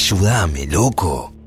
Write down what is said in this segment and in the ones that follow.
Ayúdame, loco.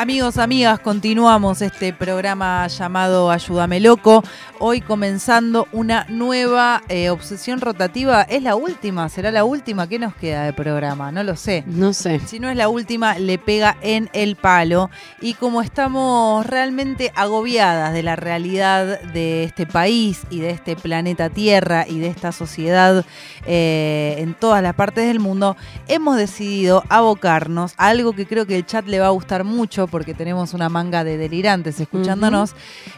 Amigos, amigas, continuamos este programa llamado Ayúdame Loco. Hoy comenzando una nueva eh, obsesión rotativa. ¿Es la última? ¿Será la última? ¿Qué nos queda de programa? No lo sé. No sé. Si no es la última, le pega en el palo. Y como estamos realmente agobiadas de la realidad de este país y de este planeta Tierra y de esta sociedad eh, en todas las partes del mundo, hemos decidido abocarnos a algo que creo que el chat le va a gustar mucho porque tenemos una manga de delirantes escuchándonos,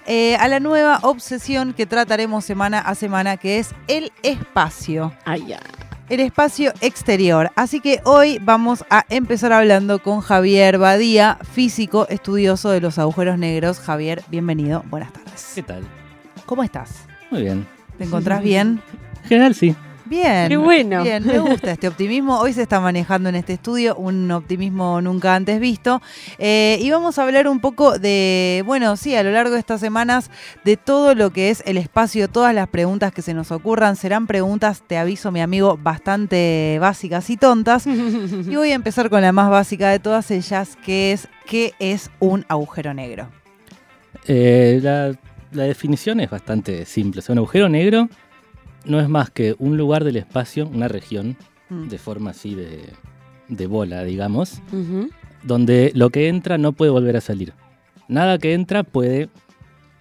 eh, a la nueva obsesión que trataremos semana a semana, que es el espacio. Ay, ya. El espacio exterior. Así que hoy vamos a empezar hablando con Javier Badía, físico estudioso de los agujeros negros. Javier, bienvenido. Buenas tardes. ¿Qué tal? ¿Cómo estás? Muy bien. ¿Te encontrás bien? En general sí. Bien. Qué bueno. Bien, me gusta este optimismo. Hoy se está manejando en este estudio un optimismo nunca antes visto. Eh, y vamos a hablar un poco de, bueno, sí, a lo largo de estas semanas, de todo lo que es el espacio, todas las preguntas que se nos ocurran. Serán preguntas, te aviso, mi amigo, bastante básicas y tontas. Y voy a empezar con la más básica de todas ellas, que es, ¿qué es un agujero negro? Eh, la, la definición es bastante simple. O sea, un agujero negro no es más que un lugar del espacio, una región, Mm. de forma así de, de bola, digamos, donde lo que entra no puede volver a salir. Nada que entra puede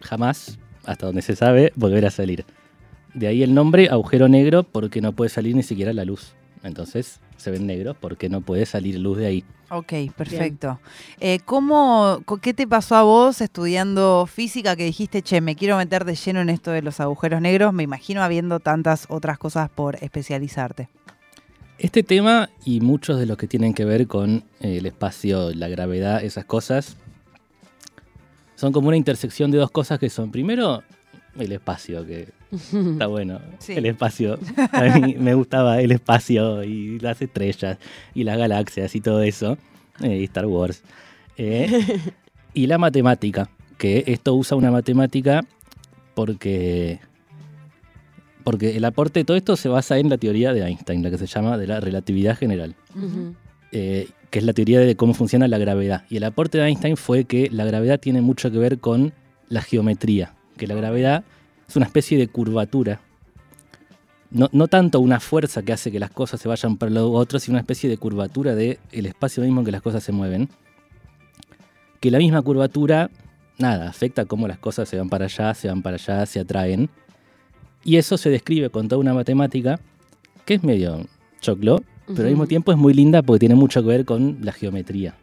jamás, hasta donde se sabe, volver a salir. De ahí el nombre agujero negro porque no puede salir ni siquiera la luz. Entonces se ven negros porque no puede salir luz de ahí. Ok, perfecto. Eh, ¿cómo, ¿Qué te pasó a vos estudiando física que dijiste, che, me quiero meter de lleno en esto de los agujeros negros? Me imagino habiendo tantas otras cosas por especializarte. Este tema y muchos de los que tienen que ver con eh, el espacio, la gravedad, esas cosas, son como una intersección de dos cosas que son, primero, el espacio, que está bueno. Sí. El espacio. A mí me gustaba el espacio y las estrellas y las galaxias y todo eso. eh, y Star Wars. Eh, y la matemática, que esto usa una matemática porque, porque el aporte de todo esto se basa en la teoría de Einstein, la que se llama de la relatividad general eh, que es la teoría de cómo funciona la gravedad. Y el aporte de Einstein fue que la gravedad tiene mucho que ver con la geometría, que la gravedad es una especie de curvatura. No, no tanto una fuerza que hace que las cosas se vayan para lo otro, sino una especie de curvatura del el espacio mismo en que las cosas se mueven. Que la misma curvatura, nada, afecta cómo las cosas se van para allá, se van para allá, se atraen. Y eso se describe con toda una matemática que es medio choclo, pero al mismo tiempo es muy linda porque tiene mucho que ver con la geometría.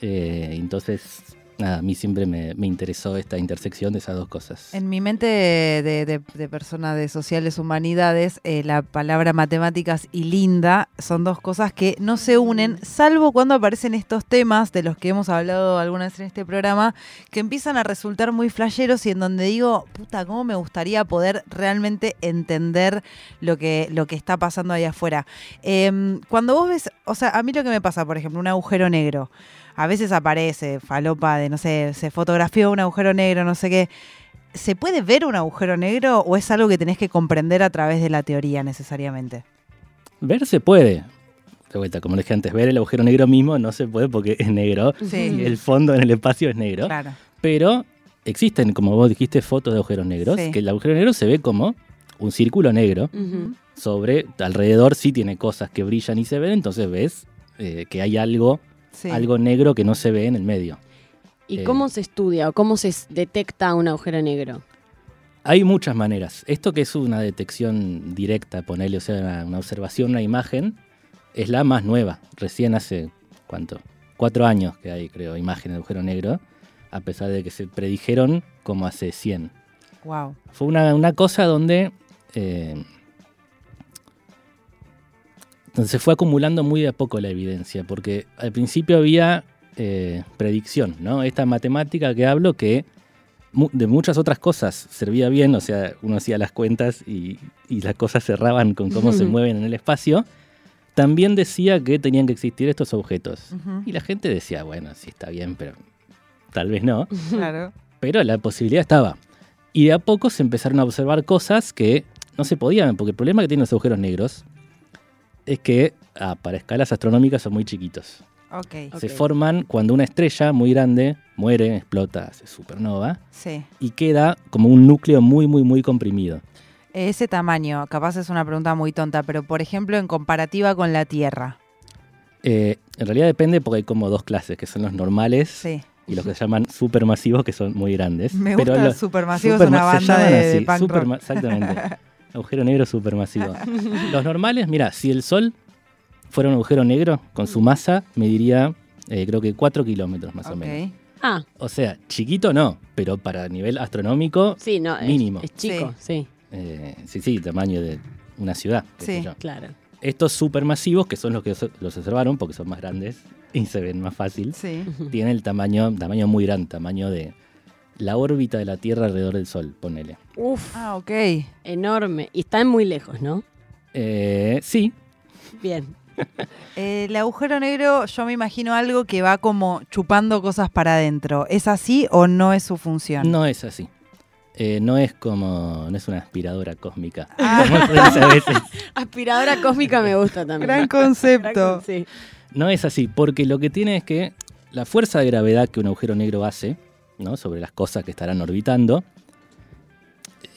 Eh, entonces, nada, a mí siempre me, me interesó esta intersección de esas dos cosas. En mi mente de, de- de persona de sociales humanidades, eh, la palabra matemáticas y linda son dos cosas que no se unen, salvo cuando aparecen estos temas de los que hemos hablado alguna vez en este programa, que empiezan a resultar muy flasheros y en donde digo, puta, cómo me gustaría poder realmente entender lo que, lo que está pasando ahí afuera. Em, cuando vos ves, o sea, a mí lo que me pasa, por ejemplo, un agujero negro, a veces aparece falopa de, no sé, se fotografió un agujero negro, no sé qué. ¿Se puede ver un agujero negro o es algo que tenés que comprender a través de la teoría necesariamente? Ver se puede. De vuelta, como dije antes, ver el agujero negro mismo no se puede porque es negro. Sí. Y el fondo en el espacio es negro. Claro. Pero existen, como vos dijiste, fotos de agujeros negros, Sí. que el agujero negro se ve como un círculo negro. Sobre, alrededor sí tiene cosas que brillan y se ven, entonces ves eh, que hay algo, Sí. algo negro que no se ve en el medio. ¿Y Eh. cómo se estudia o cómo se detecta un agujero negro? Hay muchas maneras. Esto que es una detección directa, ponerle, o sea, una, una observación, una imagen, es la más nueva. Recién hace, ¿cuánto? Cuatro años que hay, creo, imagen de agujero negro, a pesar de que se predijeron como hace 100. Wow. Fue una, una cosa donde, eh, donde se fue acumulando muy de a poco la evidencia, porque al principio había eh, predicción, ¿no? Esta matemática que hablo que mu- de muchas otras cosas servía bien, o sea, uno hacía las cuentas y, y las cosas cerraban con cómo se mueven en el espacio, también decía que tenían que existir estos objetos. Y la gente decía, bueno, sí está bien, pero tal vez no. Claro. Pero la posibilidad estaba. Y de a poco se empezaron a observar cosas que no se podían, porque el problema que tienen los agujeros negros es que ah, para escalas astronómicas son muy chiquitos. Ok. Se forman cuando una estrella muy grande muere, explota, hace supernova Sí. y queda como un núcleo muy, muy, muy comprimido. Ese tamaño, capaz es una pregunta muy tonta, pero por ejemplo, en comparativa con la Tierra. Eh, en realidad depende porque hay como dos clases, que son los normales Sí. y los que se llaman supermasivos, que son muy grandes. Me Pero gusta los Supermasivo, es superma- una se banda llaman de, así, de punk rock. Exactamente. Agujero negro supermasivo. Los normales, mira, si el Sol fuera un agujero negro, con su masa mediría, eh, creo que 4 kilómetros más o menos. Ah, O sea, chiquito no, pero para nivel astronómico, sí, no. es- Mínimo. Es, chico, sí. eh, sí, sí, tamaño de una ciudad. qué sé Sí. yo. claro. Estos supermasivos, que son los que os- los observaron, porque son más grandes y se ven más fácil, Sí. tienen el tamaño, tamaño muy grande, tamaño de la órbita de la Tierra alrededor del Sol, ponele. Uf, Ah, ok. enorme. Y están muy lejos, ¿no? Eh, sí, Bien. Eh, el agujero negro, yo me imagino algo que va como chupando cosas para adentro. ¿Es así o no es su función? no es así. Eh, no es como, no es una aspiradora cósmica. Ah. como a veces. Aspiradora cósmica me gusta también. Gran Gran concepto. con- sí. No es así, porque lo que tiene es que la fuerza de gravedad que un agujero negro hace ¿no? sobre las cosas que estarán orbitando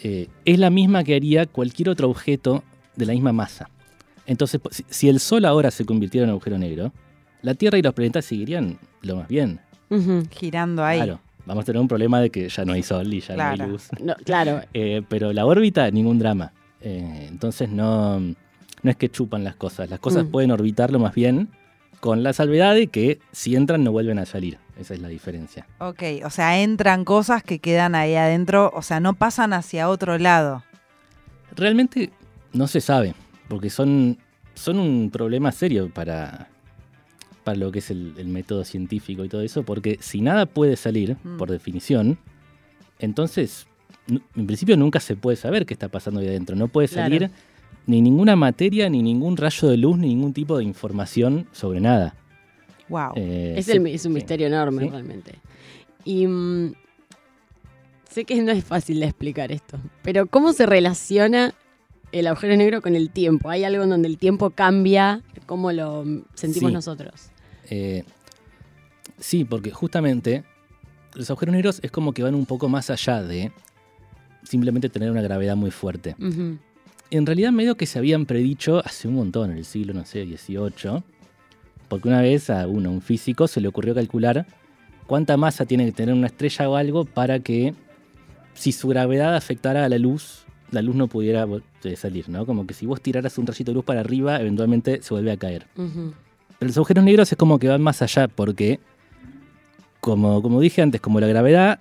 eh, es la misma que haría cualquier otro objeto de la misma masa. Entonces, si, si el Sol ahora se convirtiera en un agujero negro, la Tierra y los planetas seguirían lo más bien. Girando ahí. Claro, vamos a tener un problema de que ya no hay Sol y ya no Claro. hay luz. No, claro. Eh, pero la órbita, ningún drama. Eh, entonces no, no es que chupan las cosas. Las cosas Mm. pueden orbitarlo más bien con la salvedad de que si entran no vuelven a salir. Esa es la diferencia. Ok, o sea, entran cosas que quedan ahí adentro, o sea, no pasan hacia otro lado. Realmente no se sabe, porque son, son un problema serio para, para lo que es el, el método científico y todo eso, porque si nada puede salir, Mm. por definición, entonces en principio nunca se puede saber qué está pasando ahí adentro. No puede Claro. salir ni ninguna materia, ni ningún rayo de luz, ni ningún tipo de información sobre nada. Wow. Eh, Es, sí, el- es un sí. misterio enorme, Sí. realmente. Y mm, sé que no es fácil de explicar esto, pero ¿cómo se relaciona el agujero negro con el tiempo? ¿Hay algo en donde el tiempo cambia? ¿Cómo lo mm, sentimos Sí. nosotros? Eh, sí, porque justamente los agujeros negros es como que van un poco más allá de simplemente tener una gravedad muy fuerte. En realidad medio que se habían predicho hace un montón, en el siglo, no sé, XVIII, porque una vez a uno, un físico, se le ocurrió calcular cuánta masa tiene que tener una estrella o algo para que si su gravedad afectara a la luz, la luz no pudiera eh, salir, ¿no? Como que si vos tiraras un rayito de luz para arriba, eventualmente se vuelve a caer. Pero los agujeros negros es como que van más allá, porque, como, como dije antes, como la gravedad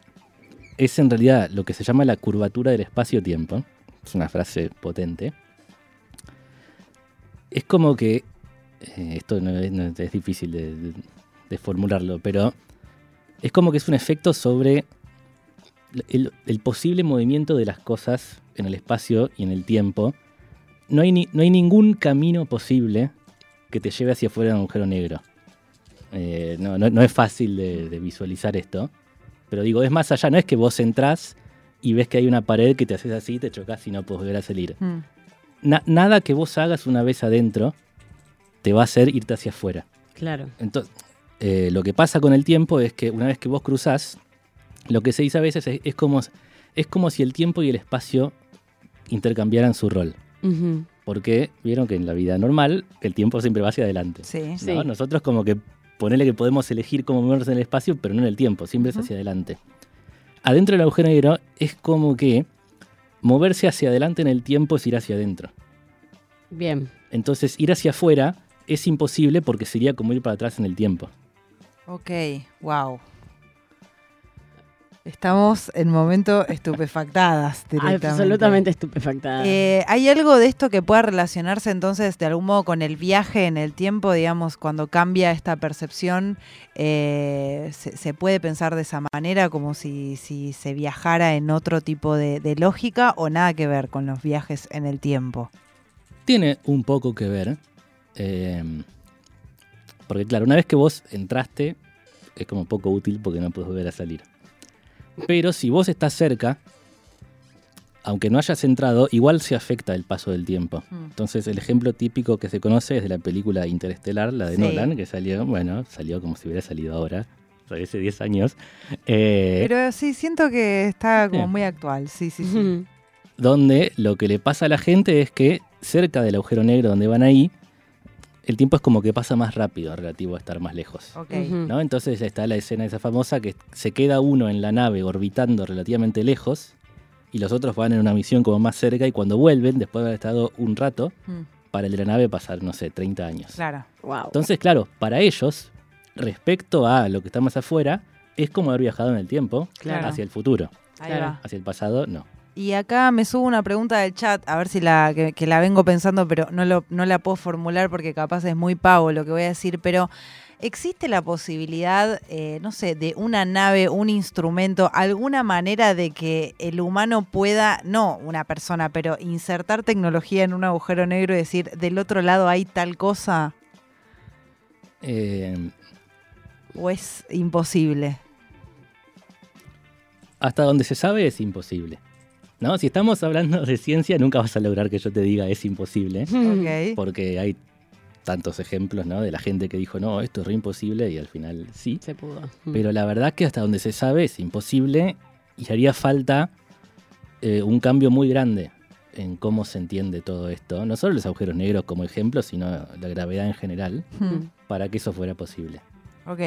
es en realidad lo que se llama la curvatura del espacio-tiempo, es una frase potente, es como que, eh, esto no es, no es difícil de, de- de formularlo, pero es como que es un efecto sobre el, el posible movimiento de las cosas en el espacio y en el tiempo. No hay, ni- no hay ningún camino posible que te lleve hacia afuera de un agujero negro. Eh, no, no- no es fácil de, de visualizar esto, pero digo, es más allá, no es que vos entrás y ves que hay una pared que te haces así, te chocas y no puedes volver a salir. Mm. Na- nada que vos hagas una vez adentro te va a hacer irte hacia afuera. Claro. Entonces, eh, lo que pasa con el tiempo es que una vez que vos cruzás, lo que se dice a veces es, es como, es como si el tiempo y el espacio intercambiaran su rol. Porque vieron que en la vida normal el tiempo siempre va hacia adelante. Sí. ¿no? Sí. Nosotros como que ponele que podemos elegir cómo movernos en el espacio, pero no en el tiempo, siempre es hacia adelante. Adentro del agujero negro es como que moverse hacia adelante en el tiempo es ir hacia adentro. Bien. Entonces ir hacia afuera es imposible porque sería como ir para atrás en el tiempo. Ok, wow. Estamos en momento estupefactadas directamente. Absolutamente estupefactada. Eh, ¿Hay algo de esto que pueda relacionarse entonces de algún modo con el viaje en el tiempo, digamos, cuando cambia esta percepción? eh, se, se puede pensar de esa manera, como si, si se viajara en otro tipo de, de lógica o nada que ver con los viajes en el tiempo? Tiene un poco que ver, Eh, porque claro, una vez que vos entraste, es como poco útil porque no puedes volver a salir. Pero si vos estás cerca, aunque no hayas entrado, igual se afecta el paso del tiempo. Mm. Entonces, el ejemplo típico que se conoce es de la película Interestelar, la de Sí. Nolan, que salió, bueno, salió como si hubiera salido ahora, o sea, hace 10 años. eh, Pero sí, siento que está como muy actual. Sí, sí, sí. Donde lo que le pasa a la gente es que cerca del agujero negro donde van ahí, el tiempo es como que pasa más rápido relativo a estar más lejos. Ok. Ujú. ¿no? Entonces está la escena esa famosa que se queda uno en la nave orbitando relativamente lejos y los otros van en una misión como más cerca y cuando vuelven, después de haber estado un rato, Mm, para el de la nave pasar, no sé, 30 años. claro. Wow. Entonces, claro, para ellos, respecto a lo que está más afuera, es como haber viajado en el tiempo Claro. hacia el futuro. Ahí Claro. va. Hacia el pasado, no. Y acá me subo una pregunta del chat, a ver si la que, que la vengo pensando, pero no, lo, no la puedo formular porque capaz es muy pavo lo que voy a decir, pero ¿existe la posibilidad, eh, no sé, de una nave, un instrumento, alguna manera de que el humano pueda, no una persona, pero insertar tecnología en un agujero negro y decir, del otro lado hay tal cosa? Eh, ¿O es imposible? hasta donde se sabe es imposible. ¿No? Si estamos hablando de ciencia, nunca vas a lograr que yo te diga es imposible, porque hay tantos ejemplos ¿no? de la gente que dijo, no, esto es re imposible, y al final sí. Se pudo. Pero la verdad que hasta donde se sabe es imposible y haría falta eh, un cambio muy grande en cómo se entiende todo esto. No solo los agujeros negros como ejemplo, sino la gravedad en general, Hmm, para que eso fuera posible. Ok.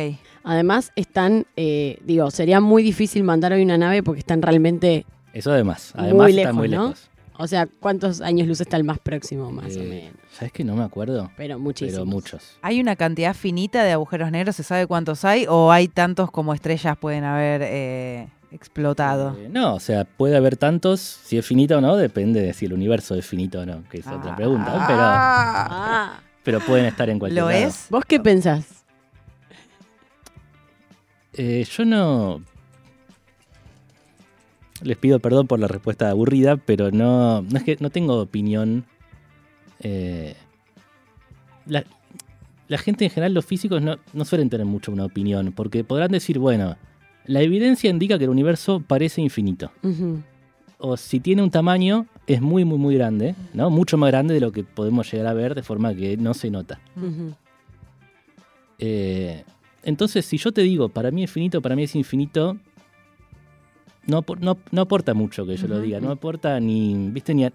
Además, están, eh, digo, sería muy difícil mandar hoy una nave porque están realmente, Eso además, Muy además está lejos, muy ¿no? lejos. o sea, ¿cuántos años luz está el más próximo, más o Eh, menos? ¿Sabes que no me acuerdo? Pero muchísimos. Pero muchos. ¿Hay una cantidad finita de agujeros negros? ¿Se sabe cuántos hay? ¿O hay tantos como estrellas pueden haber eh, explotado? Eh, no, o sea, puede haber tantos, si es finito o no, depende de si el universo es finito o no, que es otra pregunta, pero, Ah, pero pueden estar en cualquier ¿Lo lado. es? ¿Vos qué pensás? Eh, yo no... Les pido perdón por la respuesta aburrida, pero no, no es que no tengo opinión. Eh, la, la gente en general, los físicos, no, no suelen tener mucho una opinión, porque podrán decir, bueno, la evidencia indica que el universo parece infinito. O si tiene un tamaño, es muy, muy, muy grande, ¿no? Mucho más grande de lo que podemos llegar a ver de forma que no se nota. Eh, entonces, si yo te digo, para mí es finito, para mí es infinito, no, no, no aporta mucho que yo lo diga, no aporta ni, ¿viste? Ni a,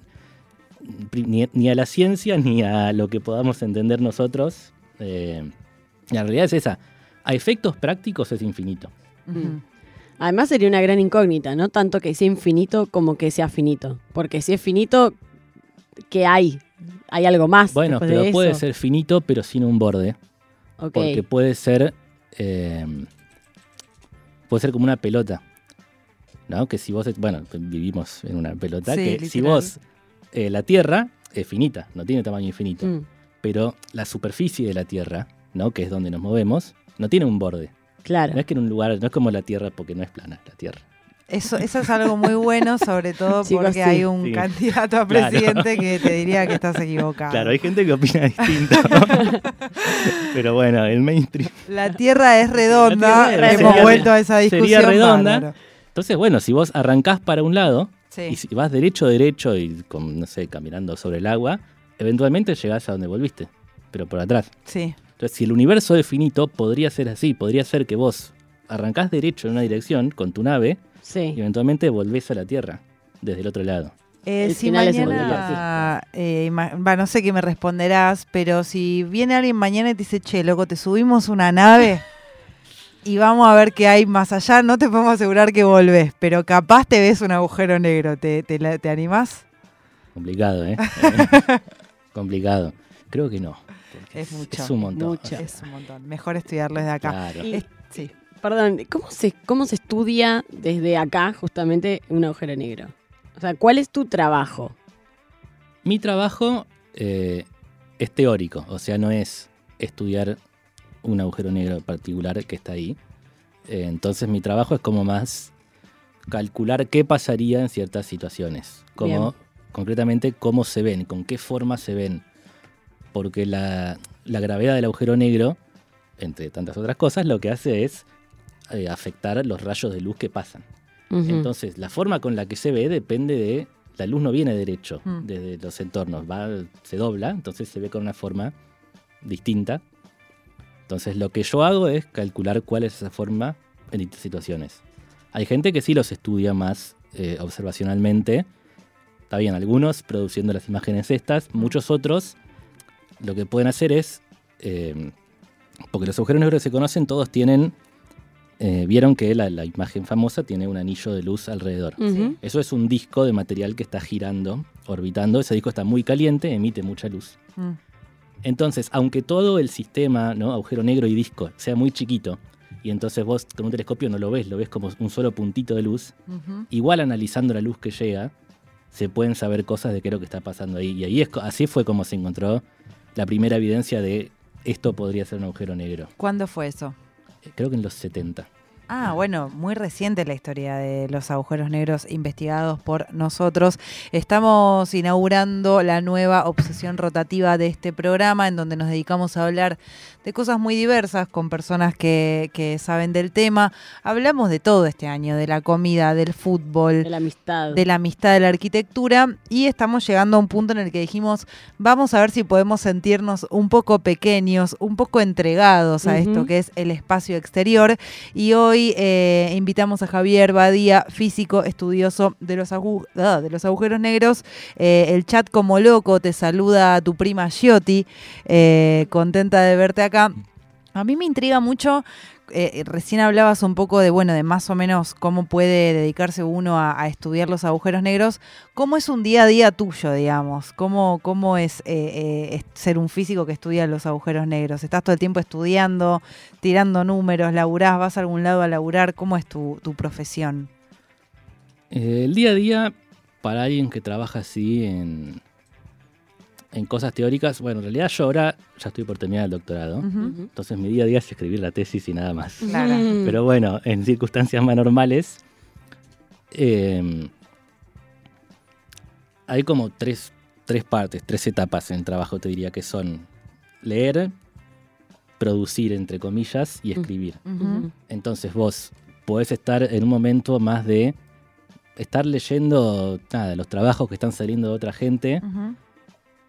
ni, ni a la ciencia ni a lo que podamos entender nosotros. Eh, la realidad es esa. A efectos prácticos es infinito. Además sería una gran incógnita, no tanto que sea infinito como que sea finito. Porque si es finito, ¿qué hay? ¿Hay algo más? Bueno, de pero puede eso? ser finito, pero sin un borde. Porque puede ser. eh, puede ser como una pelota. ¿No? Que si vos. Bueno, vivimos en una pelota. Sí, que si vos. eh, la Tierra es finita, no tiene tamaño infinito. Mm, Pero la superficie de la Tierra, ¿no? Que es donde nos movemos, no tiene un borde. claro. No es que en un lugar. No es como la Tierra porque no es plana la Tierra. Eso, eso es algo muy bueno, sobre todo porque sí. hay un Sí. candidato a Claro. presidente que te diría que estás equivocado. Claro, hay gente que opina distinto. Pero bueno, el mainstream. La Tierra es redonda, La Tierra es hemos vuelto a esa discusión. Sería redonda. bárbaro. Entonces, bueno, si vos arrancás para un lado, Sí. Y si vas derecho, derecho y con, no sé, caminando sobre el agua, eventualmente llegás a donde volviste, pero por atrás. sí. Entonces, si el universo es finito, podría ser así. Podría ser que vos arrancás derecho en una dirección con tu nave y Sí. eventualmente volvés a la Tierra desde el otro lado. Eh, El si final es mañana, eh, va, no sé qué me responderás, pero si viene alguien mañana y te dice, che, loco, te subimos una nave y vamos a ver qué hay más allá, no te podemos asegurar que volvés, pero capaz te ves un agujero negro, ¿te, te, te animás? Complicado, ¿eh? Eh, Complicado. Creo que no. Es mucho. Es un montón. Mucho. Es un montón, mejor estudiarlo desde acá. Claro. Y- Es- sí. Perdón, ¿cómo se, ¿cómo se estudia desde acá justamente un agujero negro? O sea, ¿cuál es tu trabajo? Mi trabajo eh, es teórico, o sea, no es estudiar un agujero negro particular que está ahí. Eh, entonces mi trabajo es como más calcular qué pasaría en ciertas situaciones. Como, concretamente, cómo se ven, con qué forma se ven. porque la, la gravedad del agujero negro, entre tantas otras cosas, lo que hace es eh, afectar los rayos de luz que pasan. Entonces, la forma con la que se ve depende de. La luz no viene derecho Mm. desde los entornos, va, se dobla, entonces se ve con una forma distinta. Entonces, lo que yo hago es calcular cuál es esa forma en distintas situaciones. Hay gente que sí los estudia más eh, observacionalmente. Está bien, algunos produciendo las imágenes estas, muchos otros lo que pueden hacer es. eh, porque los agujeros negros que se conocen, todos tienen. eh, Vieron que la, la imagen famosa tiene un anillo de luz alrededor. Eso es un disco de material que está girando, orbitando. Ese disco está muy caliente, emite mucha luz. Mm. Entonces, aunque todo el sistema, ¿no? agujero negro y disco, sea muy chiquito, y entonces vos con un telescopio no lo ves, lo ves como un solo puntito de luz, igual analizando la luz que llega, se pueden saber cosas de qué es lo que está pasando ahí. Y ahí es, así fue como se encontró la primera evidencia de esto podría ser un agujero negro. ¿Cuándo fue eso? Eh, Creo que en los 70. Ah, bueno, muy reciente la historia de los agujeros negros investigados por nosotros. Estamos inaugurando la nueva obsesión rotativa de este programa en donde nos dedicamos a hablar de cosas muy diversas con personas que, que saben del tema. Hablamos de todo este año, de la comida, del fútbol, De la amistad. de la amistad de la arquitectura y estamos llegando a un punto en el que dijimos, vamos a ver si podemos sentirnos un poco pequeños, un poco entregados a esto que es el espacio exterior y hoy eh, invitamos a Javier Badía, físico, estudioso de los, ah, de los agujeros negros. Eh, el chat como loco te saluda tu prima Giotti, eh, contenta de verte acá. A mí me intriga mucho eh, recién hablabas un poco de, bueno, de más o menos cómo puede dedicarse uno a, estudiar los agujeros negros. ¿Cómo es un día a día tuyo, digamos? ¿Cómo, cómo es, eh, eh, es ser un físico que estudia los agujeros negros? ¿Estás todo el tiempo estudiando, tirando números, laburás, vas a algún lado a laburar? ¿Cómo es tu, tu profesión? Eh, el día a día, para alguien que trabaja así en, en cosas teóricas, bueno, en realidad yo ahora ya estoy por terminar el doctorado. Entonces mi día a día es escribir la tesis y nada más. Claro. Mm. Pero bueno, en circunstancias más normales, eh, hay como tres, tres partes, tres etapas en el trabajo, te diría, que son leer, producir, entre comillas, y escribir. Ujú. Entonces vos podés estar en un momento más de estar leyendo nada, los trabajos que están saliendo de otra gente.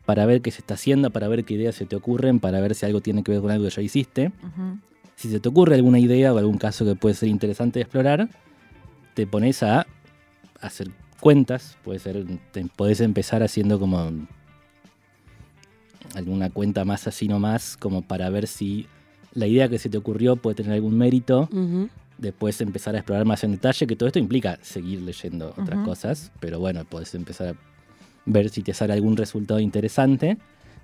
Para ver qué se está haciendo, para ver qué ideas se te ocurren, para ver si algo tiene que ver con algo que ya hiciste. Si se te ocurre alguna idea o algún caso que puede ser interesante de explorar, te pones a hacer cuentas, puede ser, te podés empezar haciendo como alguna cuenta más así nomás, como para ver si la idea que se te ocurrió puede tener algún mérito, después empezar a explorar más en detalle, que todo esto implica seguir leyendo otras cosas, pero bueno, podés empezar a ver si te sale algún resultado interesante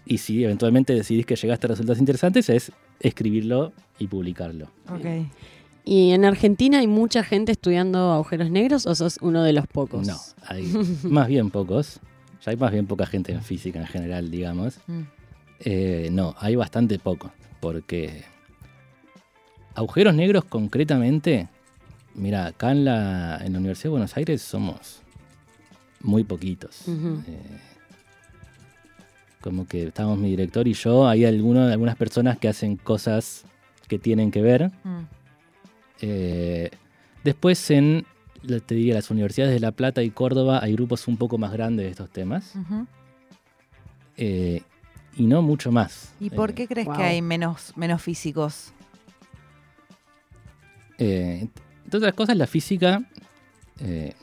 y si eventualmente decidís que llegaste a resultados interesantes es escribirlo y publicarlo. Ok. ¿Y en Argentina hay mucha gente estudiando agujeros negros o sos uno de los pocos? No, hay más bien pocos. Ya hay más bien poca gente en física en general, digamos. Mm. Eh, no, hay bastante poco. Porque agujeros negros concretamente, mira, acá en la, en la Universidad de Buenos Aires somos muy poquitos. Eh, como que estamos mi director y yo, hay alguno, algunas personas que hacen cosas que tienen que ver. Mm. Eh, después en, te diría, las universidades de La Plata y Córdoba hay grupos un poco más grandes de estos temas. Eh, y no mucho más. ¿Y por qué crees Wow. que hay menos, menos físicos? Eh, entre otras cosas, la física, eh,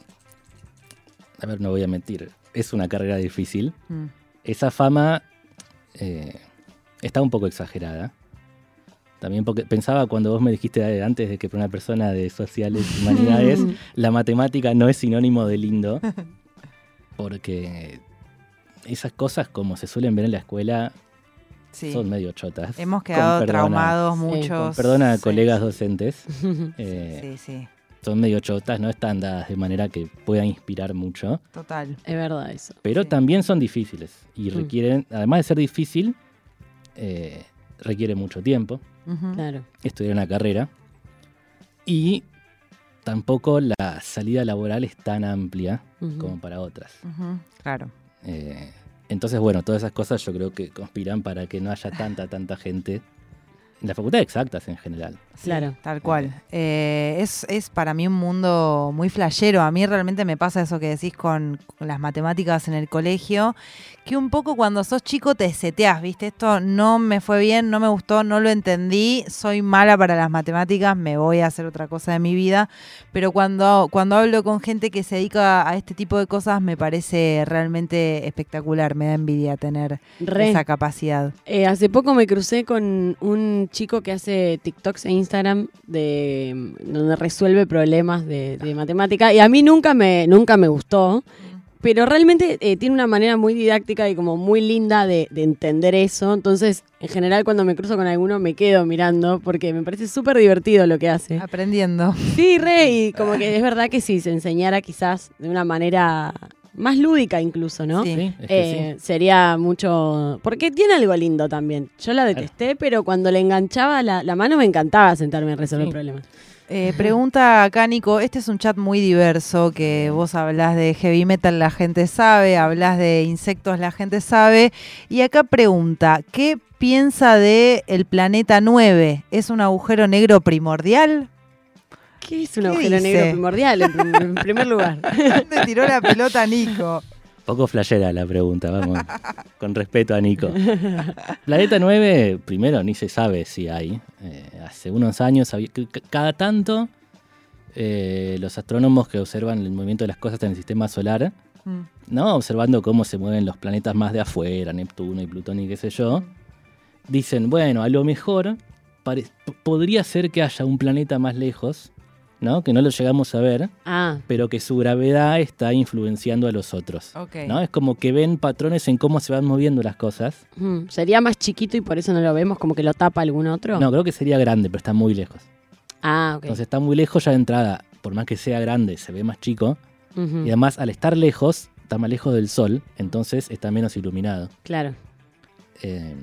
a ver, no voy a mentir, es una carrera difícil. Mm. Esa fama eh, está un poco exagerada. También porque pensaba cuando vos me dijiste antes de que para una persona de sociales y humanidades la matemática no es sinónimo de lindo. Porque esas cosas como se suelen ver en la escuela Sí. son medio chotas. Hemos Con quedado perdona- traumados Sí, muchos. Con perdona Sí. colegas docentes. eh, Sí, sí, Son medio chotas, no están dadas de manera que puedan inspirar mucho. total. Es verdad eso. Pero Sí. también son difíciles. Y Mm. requieren, además de ser difícil, eh, requiere mucho tiempo. Claro. estudiar una carrera y tampoco la salida laboral es tan amplia como para otras. Claro. Eh, Entonces, bueno, todas esas cosas yo creo que conspiran para que no haya tanta, tanta gente en la facultad de exactas en general. Claro. Tal cual. Eh, es, es para mí un mundo muy flashero. A mí realmente me pasa eso que decís con, con las matemáticas en el colegio, que un poco cuando sos chico te seteás, ¿viste? Esto no me fue bien, no me gustó, no lo entendí, soy mala para las matemáticas, me voy a hacer otra cosa de mi vida. Pero cuando, cuando hablo con gente que se dedica a este tipo de cosas, me parece realmente espectacular, me da envidia tener Re. esa capacidad. Eh, hace poco me crucé con un chico que hace TikToks e Instagram de donde resuelve problemas de, de matemática y a mí nunca me nunca me gustó, pero realmente eh, tiene una manera muy didáctica y como muy linda de, de entender eso. Entonces, en general cuando me cruzo con alguno me quedo mirando porque me parece súper divertido lo que hace. Aprendiendo. Sí, re, y como que es verdad que si se enseñara quizás de una manera más lúdica incluso, ¿no? Sí. Sí, es que Eh, sería mucho. Porque tiene algo lindo también. Yo la detesté, pero cuando le enganchaba la, la mano me encantaba sentarme a resolver Sí. problemas. Eh, pregunta acá, Nico, este es un chat muy diverso, que vos hablas de heavy metal, la gente sabe, hablas de insectos, la gente sabe, y acá pregunta, ¿qué piensa de el planeta 9? ¿Es un agujero negro primordial? ¿Qué es un ¿Qué agujero dice? negro primordial en, prim- en primer lugar? ¿Dónde tiró la pelota Nico? Poco flashera la pregunta, vamos. con respeto a Nico. Planeta 9, primero, ni se sabe si hay. Eh, hace unos años, cada tanto, eh, los astrónomos que observan el movimiento de las cosas en el sistema solar, Mm. ¿no? observando cómo se mueven los planetas más de afuera, Neptuno y Plutón y qué sé yo, dicen, bueno, a lo mejor podría ser que haya un planeta más lejos, ¿no? que no lo llegamos a ver, Ah, pero que su gravedad está influenciando a los otros. Ok. ¿no? Es como que ven patrones en cómo se van moviendo las cosas. mm, sería más chiquito y por eso no lo vemos, como que lo tapa algún otro. No, creo que sería grande, pero está muy lejos. Ah, ok. Entonces está muy lejos ya de entrada, por más que sea grande, se ve más chico. Y además, al estar lejos, está más lejos del sol, entonces está menos iluminado. Claro. Eh,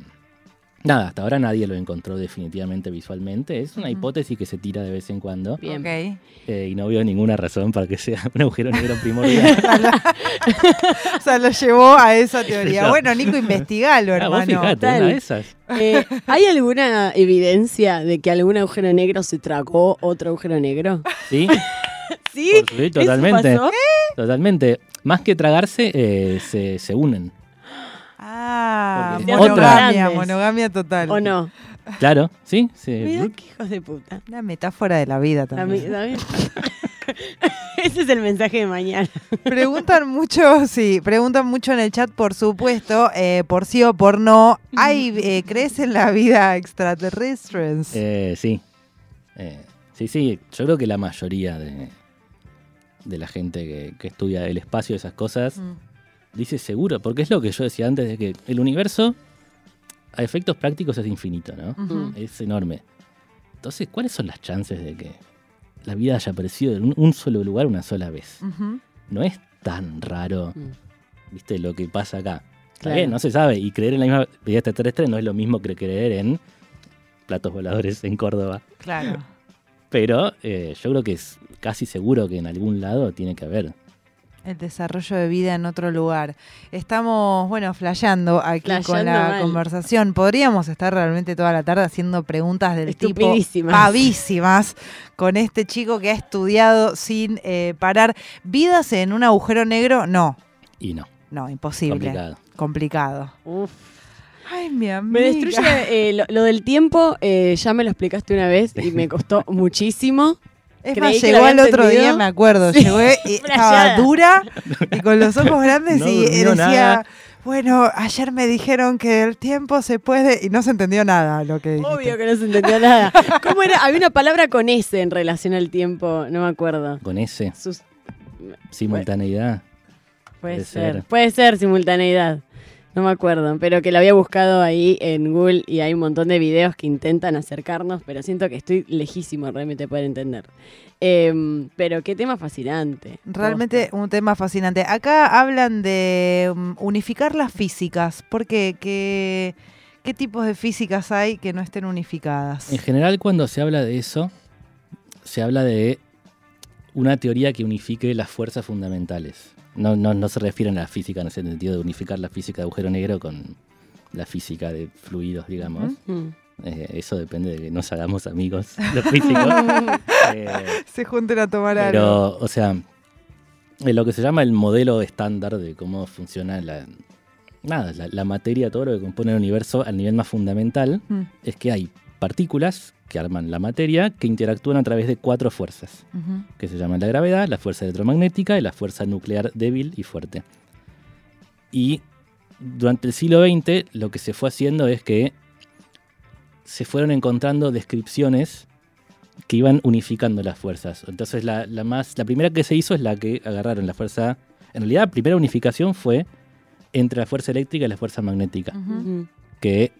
nada, hasta ahora nadie lo encontró definitivamente visualmente. Es una hipótesis que se tira de vez en cuando. Bien. Ok. eh, y no veo ninguna razón para que sea un agujero negro primordial. O sea, lo llevó a esa teoría. No. Bueno, Nico, investigalo, Ah, vos hermano. fijate, una de esas. Eh, ¿Hay alguna evidencia de que algún agujero negro se tragó otro agujero negro? ¿Sí? Sí, Por- sí, ¿Eso totalmente. pasó? Totalmente. Más que tragarse, eh, se, se unen. Ah, Porque- monogamia, monogamia total. ¿O no? Claro, ¿sí? sí. Mira qué hijos de puta. Una metáfora de la vida también. Ese es el mensaje de mañana. Preguntan mucho, sí, preguntan mucho en el chat, por supuesto, eh, por sí o por no. ¿Hay, eh, ¿Crees en la vida extraterrestre? Eh, sí. Eh, sí, sí. Yo creo que la mayoría de, de la gente que, que estudia el espacio y esas cosas Mm. Dice seguro, porque es lo que yo decía antes de que el universo a efectos prácticos es infinito, ¿no? Es enorme. Entonces, ¿cuáles son las chances de que la vida haya aparecido en un, un solo lugar una sola vez? No es tan raro, Mm. ¿viste? Lo que pasa acá. Claro. bien, no se sabe. Y creer en la misma vida extraterrestre no es lo mismo que creer en platos voladores en Córdoba. Claro. Pero eh, yo creo que es casi seguro que en algún lado tiene que haber. El desarrollo de vida en otro lugar. Estamos, bueno, flasheando aquí con la mal. conversación. Podríamos estar realmente toda la tarde haciendo preguntas del tipo pavísimas con este chico que ha estudiado sin eh, parar. ¿Vidas en un agujero negro? No, Y no, no, imposible. complicado. Complicado. Uf. Ay, mi amiga. Me destruye eh, lo, lo del tiempo, eh, ya me lo explicaste una vez y me costó muchísimo. Es más, que llegó al otro día, me acuerdo. Sí, Llegó y estaba dura y con los ojos grandes No y decía, nada. bueno, ayer me dijeron que el tiempo se puede y no se entendió nada lo que dijiste. Obvio que no se entendió nada. ¿Cómo era? Había una palabra con S en relación al tiempo, no me acuerdo. Con ese, Sus- simultaneidad. puede Puede ser. ser. Puede ser simultaneidad. No me acuerdo, pero que lo había buscado ahí en Google y hay un montón de videos que intentan acercarnos, pero siento que estoy lejísimo realmente de poder entender. Em, pero qué tema fascinante. Realmente un tema fascinante. Acá hablan de um, unificar las físicas. ¿Por qué? ¿Qué, qué tipos de físicas hay que no estén unificadas? En general, cuando se habla de eso, se habla de una teoría que unifique las fuerzas fundamentales. No, no, no se refieren a la física en ese sentido de unificar la física de agujero negro con la física de fluidos, digamos. Mm. Eh, eso depende de que nos hagamos amigos los físicos. Eh, Se junten a tomar algo. pero, o sea, en lo que se llama el modelo estándar de cómo funciona la, nada, la, la materia, todo lo que compone el universo al nivel más fundamental, Mm, es que hay partículas que arman la materia que interactúan a través de cuatro fuerzas, ujú. que se llaman la gravedad, la fuerza electromagnética y la fuerza nuclear débil y fuerte. Y durante el siglo XX lo que se fue haciendo es que se fueron encontrando descripciones que iban unificando las fuerzas. Entonces la, la más, la primera que se hizo es la que agarraron la fuerza. En realidad la primera unificación fue entre la fuerza eléctrica y la fuerza magnética Ujú. Ujú. que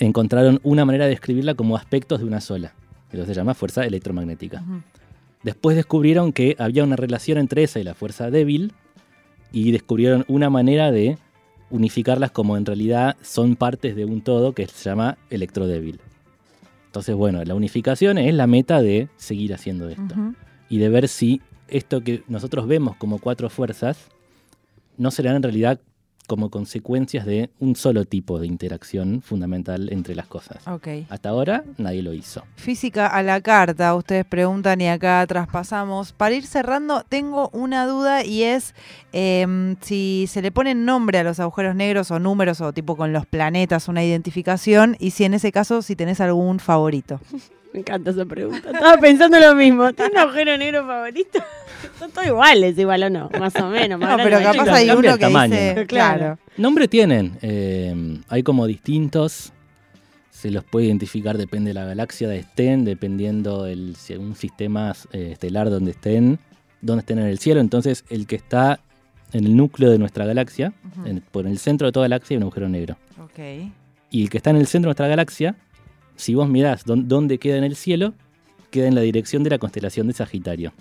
encontraron una manera de describirla como aspectos de una sola. Eso se llama fuerza electromagnética. Después descubrieron que había una relación entre esa y la fuerza débil y descubrieron una manera de unificarlas como en realidad son partes de un todo que se llama electrodébil. Entonces, bueno, la unificación es la meta de seguir haciendo esto y de ver si esto que nosotros vemos como cuatro fuerzas no serán en realidad como consecuencias de un solo tipo de interacción fundamental entre las cosas. Ok. Hasta ahora nadie lo hizo. Física a la carta, ustedes preguntan y acá traspasamos. Para ir cerrando, tengo una duda y es em, si se le ponen nombre a los agujeros negros o números o tipo con los planetas, una identificación, y si en ese caso, si tenés algún favorito. Me encanta esa pregunta. Estaba pensando lo mismo. ¿Tienes un agujero negro favorito? Son todos iguales, igual o no, más o menos. más No, pero capaz chico. hay uno que tamaño. dice, Claro. Nombre tienen. eh, hay como distintos. Se los puede identificar, depende de la galaxia de estén, dependiendo el, si un sistema eh, estelar donde estén, donde estén en el cielo. Entonces, el que está en el núcleo de nuestra galaxia, en- por el centro de toda la galaxia hay un agujero negro. Ok. Y el que está en el centro de nuestra galaxia, si vos mirás dón- dónde queda en el cielo, queda en la dirección de la constelación de Sagitario.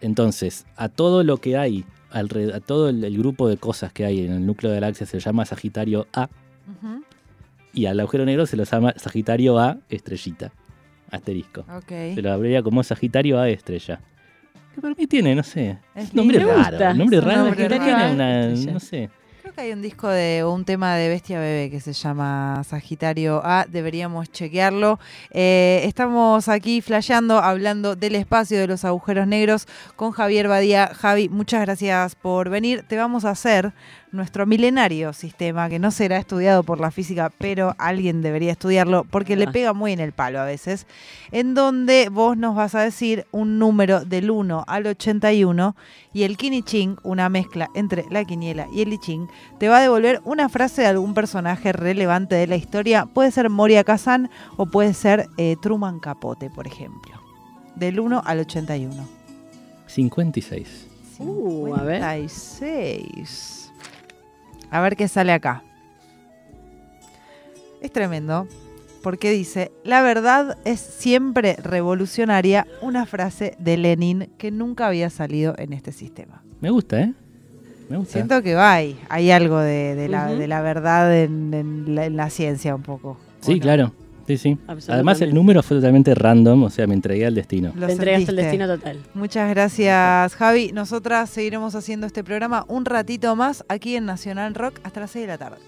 Entonces, a todo lo que hay, alrededor, a todo el, el grupo de cosas que hay en el núcleo de la galaxia se llama Sagitario A, y al agujero negro se lo llama Sagitario A estrellita, asterisco. Se lo abrevia como Sagitario A estrella. ¿Qué para mí tiene? No sé. Es un nombre raro. nombre raro. nombre Sagitario raro. tiene una- Estrella. no sé. Hay un disco de un tema de Bestia Bebé que se llama Sagitario A, deberíamos chequearlo. Eh, estamos aquí flasheando, hablando del espacio de los agujeros negros con Javier Badía. Javi, muchas gracias por venir. Te vamos a hacer nuestro milenario sistema, que no será estudiado por la física, pero alguien debería estudiarlo porque le Ah. pega muy en el palo a veces, en donde vos nos vas a decir un número del 1 al 81 y el Kiniching, una mezcla entre la quiniela y el I Ching, te va a devolver una frase de algún personaje relevante de la historia. Puede ser Moria Kazan o puede ser eh, Truman Capote, por ejemplo. Del 1 al 81. 56. Uh, a ver. 56. A ver qué sale acá. Es tremendo. Porque dice, la verdad es siempre revolucionaria, una frase de Lenin que nunca había salido en este sistema. Me gusta, ¿eh? Me gusta. Siento que va ahí, hay algo de, de la, de la verdad en, en la, en la ciencia un poco. ¿o Sí, no? claro. Sí, sí. Además, el número fue totalmente random, o sea, me entregué al destino. Lo Te entregaste el sentiste. destino total. Muchas gracias, Javi. Nosotras seguiremos haciendo este programa un ratito más aquí en Nacional Rock hasta las 6 de la tarde.